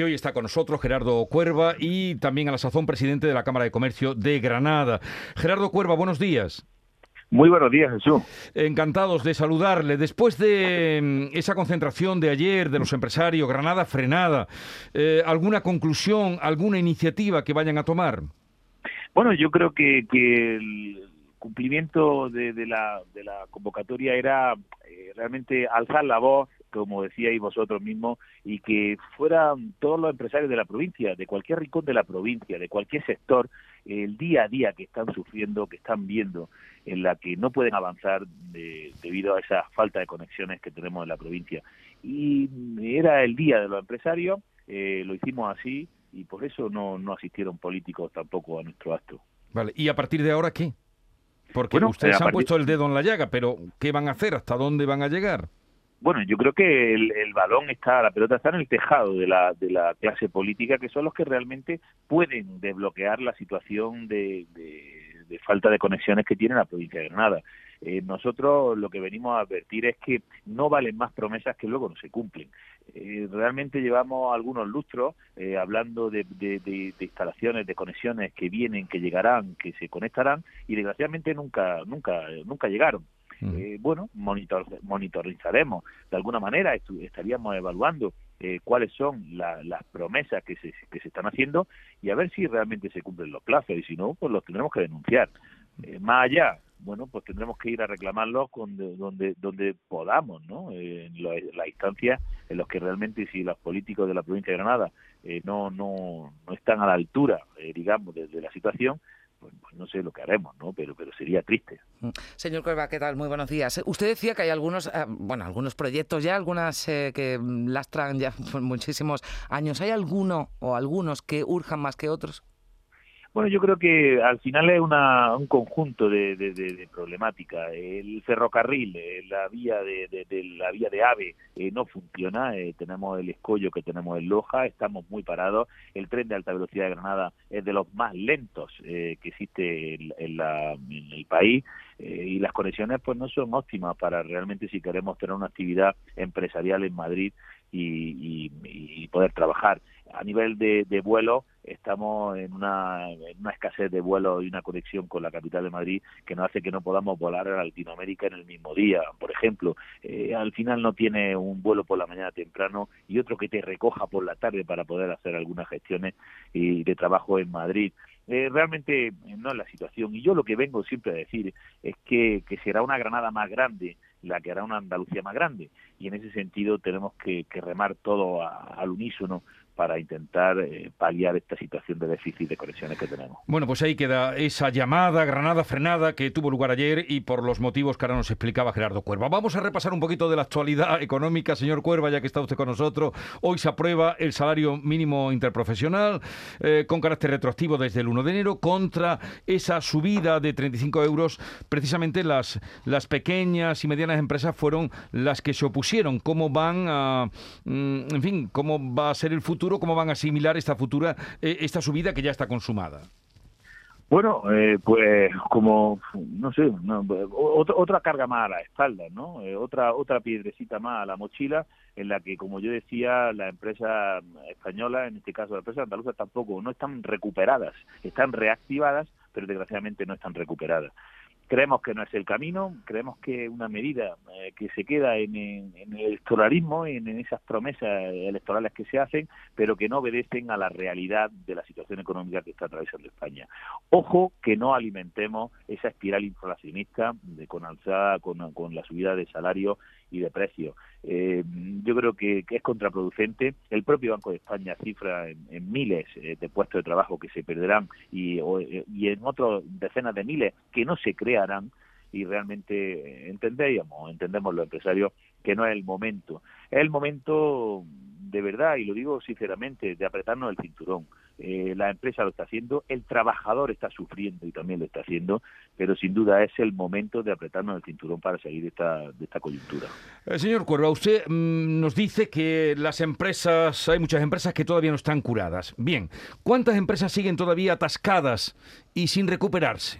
que hoy está con nosotros, Gerardo Cuerva, y también a la sazón presidente de la Cámara de Comercio de Granada. Gerardo Cuerva, buenos días. Muy buenos días, Jesús. Encantados de saludarle. Después de mm, esa concentración de ayer de los empresarios, Granada frenada, eh, ¿alguna conclusión, alguna iniciativa que vayan a tomar? Bueno, yo creo que, el cumplimiento de, la, de la convocatoria era eh, realmente alzar la voz, como decíais vosotros mismos, y que fueran todos los empresarios de la provincia, de cualquier rincón de la provincia, de cualquier sector, el día a día que están sufriendo, que están viendo, en la que no pueden avanzar debido a esa falta de conexiones que tenemos en la provincia. Y era el día de los empresarios, eh, lo hicimos así, y por eso no, no asistieron políticos tampoco a nuestro acto. Vale, ¿y a partir de ahora qué? Porque ustedes han puesto el dedo en la llaga, pero ¿qué van a hacer? ¿Hasta dónde van a llegar? Bueno, yo creo que el, balón está, la pelota está en el tejado de la, de la clase política, que son los que realmente pueden desbloquear la situación de, de, falta de conexiones que tiene la provincia de Granada. Eh, nosotros lo que venimos a advertir es que no valen más promesas que luego no se cumplen. Eh, realmente llevamos algunos lustros eh, hablando de, de, instalaciones, de conexiones que vienen, que llegarán, que se conectarán y desgraciadamente nunca, nunca, nunca llegaron. Bueno, monitor, monitorizaremos de alguna manera, estaríamos evaluando cuáles son las promesas que se, que se están haciendo y a ver si realmente se cumplen los plazos y si no, pues los tendremos que denunciar. más allá bueno, pues tendremos que ir a reclamarlos con donde donde podamos, ¿no? en las instancias en las que realmente si los políticos de la provincia de Granada eh, no, no, no están a la altura, eh, digamos, de, la situación, pues, pues, no sé lo que haremos, ¿no? Pero, pero sería triste. Mm. Señor Cuerva, ¿qué tal? Muy buenos días. Usted decía que hay algunos, eh, bueno, algunos proyectos ya, algunas que lastran ya muchísimos años. ¿Hay alguno o algunos que urjan más que otros? Bueno, yo creo que al final es una, un conjunto de, de, problemática. El ferrocarril, eh, la vía de, la vía de AVE eh, no funciona. Eh, tenemos el escollo que tenemos en Loja, estamos muy parados. El tren de alta velocidad de Granada es de los más lentos que existe en, el país y las conexiones pues no son óptimas para realmente si queremos tener una actividad empresarial en Madrid y, y poder trabajar a nivel de, de vuelo estamos en una, escasez de vuelos y una conexión con la capital de Madrid que nos hace que no podamos volar a Latinoamérica en el mismo día. Por ejemplo, eh, al final no tiene un vuelo por la mañana temprano y otro que te recoja por la tarde para poder hacer algunas gestiones y de trabajo en Madrid. Eh, realmente no es la situación. Y yo lo que vengo siempre a decir es que, que será una Granada más grande la que hará una Andalucía más grande. Y en ese sentido tenemos que, remar todo al unísono para intentar eh, paliar esta situación de déficit de conexiones que tenemos. Bueno, pues ahí queda esa llamada Granada frenada que tuvo lugar ayer y por los motivos que ahora nos explicaba Gerardo Cuerva. Vamos a repasar un poquito de la actualidad económica, señor Cuerva, ya que está usted con nosotros. Hoy se aprueba el salario mínimo interprofesional eh, con carácter retroactivo desde el 1 de enero contra esa subida de 35 euros. Precisamente las, las pequeñas y medianas empresas fueron las que se opusieron. ¿Cómo van a, mm, en fin, cómo va a ser el futuro? ¿Cómo van a asimilar esta futura, eh, esta subida que ya está consumada? Bueno, eh, pues como, no sé, otra, carga más a la espalda, ¿no? Eh, otra, otra piedrecita más a la mochila en la que, como yo decía, la empresa española, en este caso la empresa andaluza, tampoco, no están recuperadas, están reactivadas, pero desgraciadamente no están recuperadas. Creemos que no es el camino, creemos que una medida eh, que se queda en, el electoralismo, en, esas promesas electorales que se hacen, pero que no obedecen a la realidad de la situación económica que está atravesando España. Ojo que no alimentemos esa espiral inflacionista de, con alzada, con, con la subida de salario y de precios. Eh, yo creo que, es contraproducente. El propio Banco de España cifra en, miles eh, de puestos de trabajo que se perderán y, y en otras decenas de miles que no se crearán y realmente entendemos, entendemos los empresarios que no es el momento. Es el momento de verdad, y lo digo sinceramente, de apretarnos el cinturón. Eh, la empresa lo está haciendo, el trabajador está sufriendo y también lo está haciendo, pero sin duda es el momento de apretarnos el cinturón para salir de esta, de esta coyuntura. Eh, señor Cuerva, usted mm, nos dice que las empresas, hay muchas empresas que todavía no están curadas. Bien, ¿cuántas empresas siguen todavía atascadas y sin recuperarse?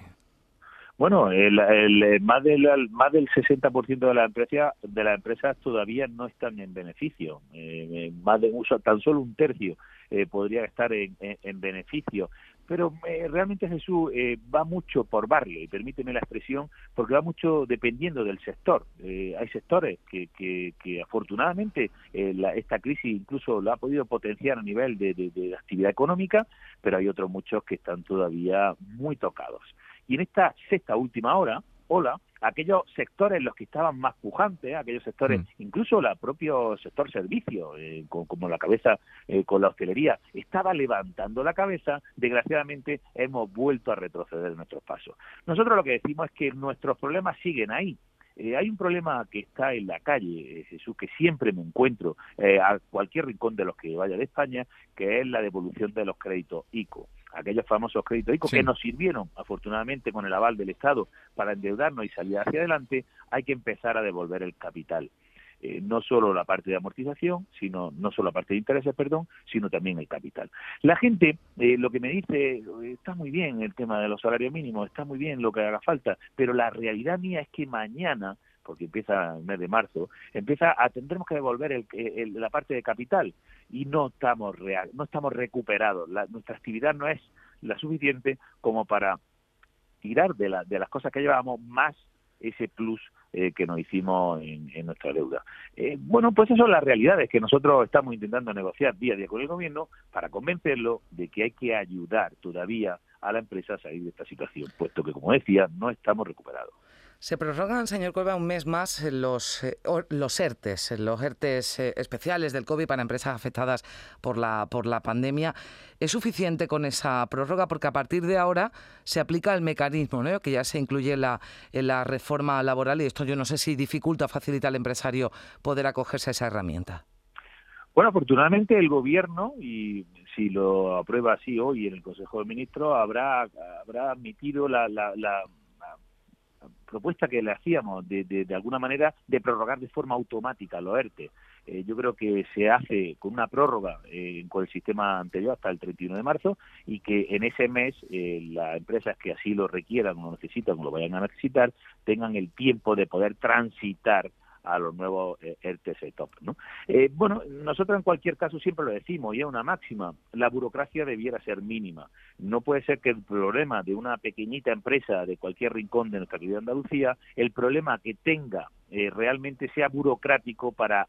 Bueno, el, el, más del más del 60% de las empresas de las empresas todavía no están en beneficio. Eh, eh, más de uso, tan solo un tercio eh, podría estar en, en, beneficio. Pero eh, realmente Jesús eh, va mucho por barrio, y permíteme la expresión, porque va mucho dependiendo del sector. hay sectores que, que, que afortunadamente la, esta crisis incluso lo ha podido potenciar a nivel de, de, de actividad económica, pero hay otros muchos que están todavía muy tocados. Y en esta sexta última hora, hola, aquellos sectores en los que estaban más pujantes, aquellos sectores, mm. incluso el propio sector servicio, eh, como la cabeza eh, con la hostelería, estaba levantando la cabeza, desgraciadamente hemos vuelto a retroceder nuestros pasos. Nosotros lo que decimos es que nuestros problemas siguen ahí, eh, hay un problema que está en la calle, Jesús, que siempre me encuentro a cualquier rincón de los que vaya de España, que es la devolución de los créditos ICO aquellos famosos créditos ICO que nos sirvieron, afortunadamente, con el aval del Estado para endeudarnos y salir hacia adelante, hay que empezar a devolver el capital. Eh, no solo la parte de amortización, sino no solo la parte de intereses, perdón, sino también el capital. La gente eh, lo que me dice está muy bien el tema de los salarios mínimos, está muy bien lo que haga falta, pero la realidad mía es que mañana porque empieza el mes de marzo, empieza a tendremos que devolver el, la parte de capital y no estamos real, no estamos recuperados. nuestra actividad no es la suficiente como para tirar de, la, de las cosas que llevábamos más ese plus eh, que nos hicimos en, nuestra deuda. Eh, bueno, pues eso es la realidad, es que nosotros estamos intentando negociar día a día con el gobierno para convencerlo de que hay que ayudar todavía a la empresa a salir de esta situación, puesto que, como decía, no estamos recuperados. Se prorrogan, señor Cueva, un mes más los, eh, los ERTES, los ERTES eh, especiales del COVID para empresas afectadas por la, por la pandemia. ¿Es suficiente con esa prórroga? Porque a partir de ahora se aplica el mecanismo ¿no? que ya se incluye en la, en la reforma laboral y esto yo no sé si dificulta o facilita al empresario poder acogerse a esa herramienta. Bueno, afortunadamente el gobierno, y si lo aprueba así hoy en el Consejo de Ministros, habrá, habrá admitido la, la propuesta que le hacíamos de, de, alguna manera de prorrogar de forma automática los ERTE. Eh, yo creo que se hace con una prórroga eh, con el sistema anterior hasta el 31 de marzo y que en ese mes eh, las empresas que así lo requieran o lo necesitan o lo vayan a necesitar tengan el tiempo de poder transitar a los nuevos eh, RTC Top. ¿no? Eh, bueno, nosotros en cualquier caso siempre lo decimos, y es una máxima, la burocracia debiera ser mínima. No puede ser que el problema de una pequeñita empresa de cualquier rincón de nuestra querida Andalucía, el problema que tenga eh, realmente sea burocrático para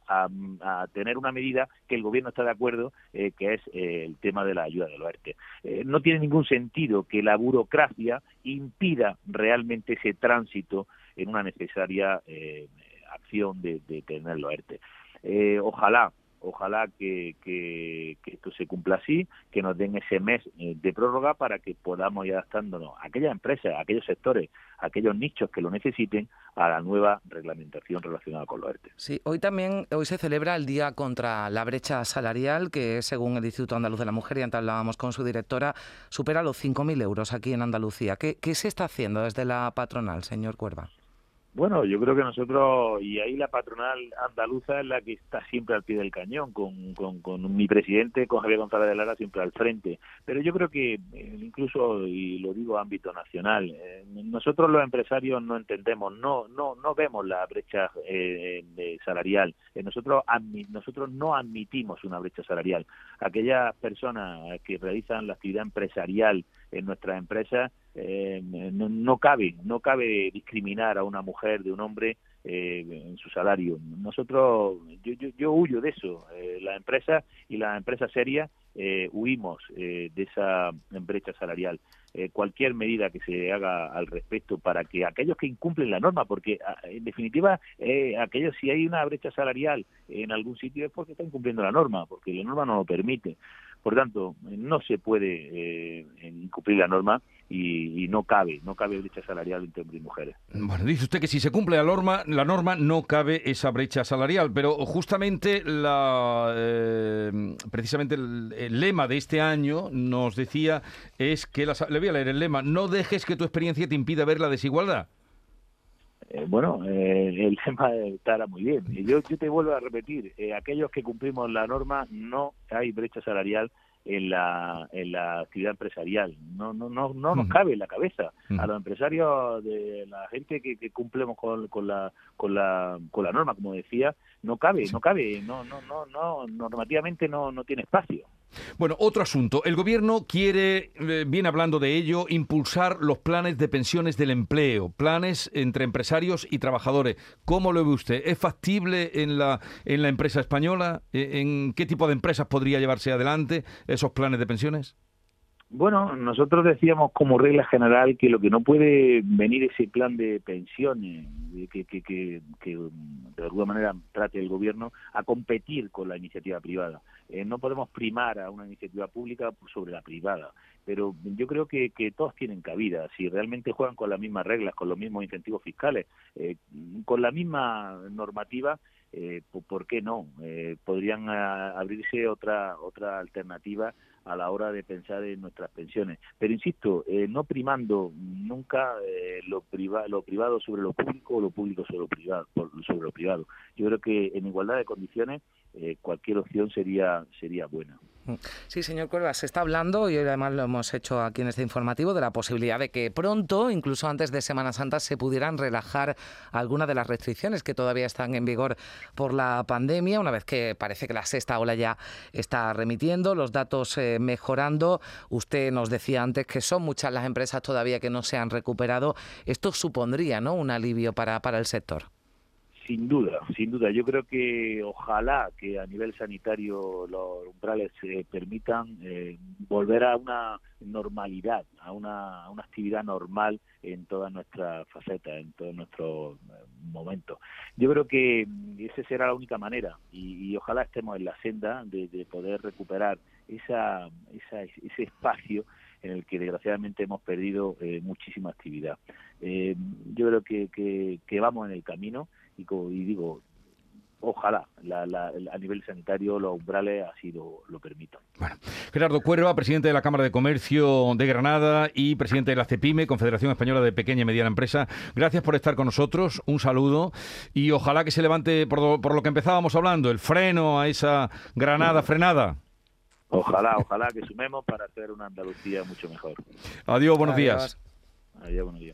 tener una medida que el gobierno está de acuerdo, que es el tema de la ayuda de los ERTE. no tiene ningún sentido que la burocracia impida realmente ese tránsito en una necesaria acción de, de tenerlo ERTE. Eh, ojalá, ojalá que, que, esto se cumpla así, que nos den ese mes eh, de prórroga para que podamos ir adaptándonos a aquellas empresas, a aquellos sectores, a aquellos nichos que lo necesiten a la nueva reglamentación relacionada con los ERTE. Sí, hoy también hoy se celebra el Día contra la Brecha Salarial, que según el Instituto Andaluz de la Mujer, y antes hablábamos con su directora, supera los 5.000 euros aquí en Andalucía. ¿Qué, ¿Qué se está haciendo desde la patronal, señor Cuerva? Bueno, yo creo que nosotros, y ahí la patronal andaluza es la que está siempre al pie del cañón, con, con, mi presidente, con Javier González de Lara, siempre al frente. Pero yo creo que, eh, incluso, y lo digo a ámbito nacional, eh, nosotros los empresarios no entendemos, no no no vemos la brecha eh, salarial. nosotros, nosotros no admitimos una brecha salarial. Aquellas personas que realizan la actividad empresarial en nuestras empresas, eh, no, cabe, no cabe discriminar a una mujer de un hombre eh, en su salario. Nosotros, yo, yo, yo huyo de eso. Eh, la empresa y la empresa seria eh, huimos de esa brecha salarial. cualquier medida que se haga al respecto para que aquellos que incumplen la norma, porque ah, en definitiva, aquellos si hay una brecha salarial en algún sitio es porque están incumpliendo la norma, porque la norma no lo permite. Por tanto, no se puede incumplir la norma y, no cabe, no cabe brecha salarial entre hombres y mujeres. Bueno, dice usted que si se cumple la norma, la norma no cabe esa brecha salarial, pero justamente la, eh, precisamente el, lema de este año nos decía es que, le voy a leer el lema, no dejes que tu experiencia te impida ver la desigualdad. Eh, bueno, eh, el lema estará muy bien. Yo, yo te vuelvo a repetir, aquellos que cumplimos la norma no hay brecha salarial en la, en la actividad empresarial. No, no, no, no nos cabe en la cabeza. A los empresarios, de la gente que, que cumplemos con, con, la, con, la, con la norma, como decía, no cabe, no cabe, no, no, no, no, normativamente no, no tiene espacio. Bueno, otro asunto. El gobierno quiere, eh, viene hablando de ello, impulsar los planes de pensiones del empleo, planes entre empresarios y trabajadores. ¿Cómo lo ve usted? ¿Es factible en la, en la empresa española? ¿E, ¿En qué tipo de empresas podría llevarse adelante esos planes de pensiones? Bueno, nosotros decíamos como regla general que lo que no puede venir ese plan de pensiones que, que, que, que de alguna manera trate el gobierno a competir con la iniciativa privada. Eh, no podemos primar a una iniciativa pública sobre la privada, pero yo creo que, que todos tienen cabida. Si realmente juegan con las mismas reglas, con los mismos incentivos fiscales, eh, con la misma normativa, eh, ¿por qué no? Eh, podrían ah, abrirse otra otra alternativa a la hora de pensar en nuestras pensiones. Pero insisto, eh, no primando nunca eh, lo, priva lo privado sobre lo público o lo público sobre lo privado. Sobre lo privado. Yo creo que en igualdad de condiciones eh, cualquier opción sería sería buena. Sí, señor Cuervas, se está hablando, y además lo hemos hecho aquí en este informativo, de la posibilidad de que pronto, incluso antes de Semana Santa, se pudieran relajar algunas de las restricciones que todavía están en vigor por la pandemia, una vez que parece que la sexta ola ya está remitiendo, los datos eh, mejorando. Usted nos decía antes que son muchas las empresas todavía que no se han recuperado. Esto supondría ¿no? un alivio para, para el sector. Sin duda, sin duda. Yo creo que ojalá que a nivel sanitario los umbrales se permitan eh, volver a una normalidad, a una, una, actividad normal en toda nuestra faceta, en todo nuestro eh, momento. Yo creo que esa será la única manera y, ojalá estemos en la senda de, poder recuperar esa, esa, ese espacio en el que desgraciadamente hemos perdido eh, muchísima actividad. yo creo que, que vamos en el camino y, digo, ojalá a nivel sanitario los umbrales así lo, lo permitan. Bueno, Gerardo Cuerva, presidente de la Cámara de Comercio de Granada y presidente de la CEPIME, Confederación Española de Pequeña y Mediana Empresa, gracias por estar con nosotros, un saludo y ojalá que se levante por, lo, que empezábamos hablando, el freno a esa Granada frenada. Ojalá, ojalá que sumemos para hacer una Andalucía mucho mejor. Adiós, buenos días. Adiós, buenos días.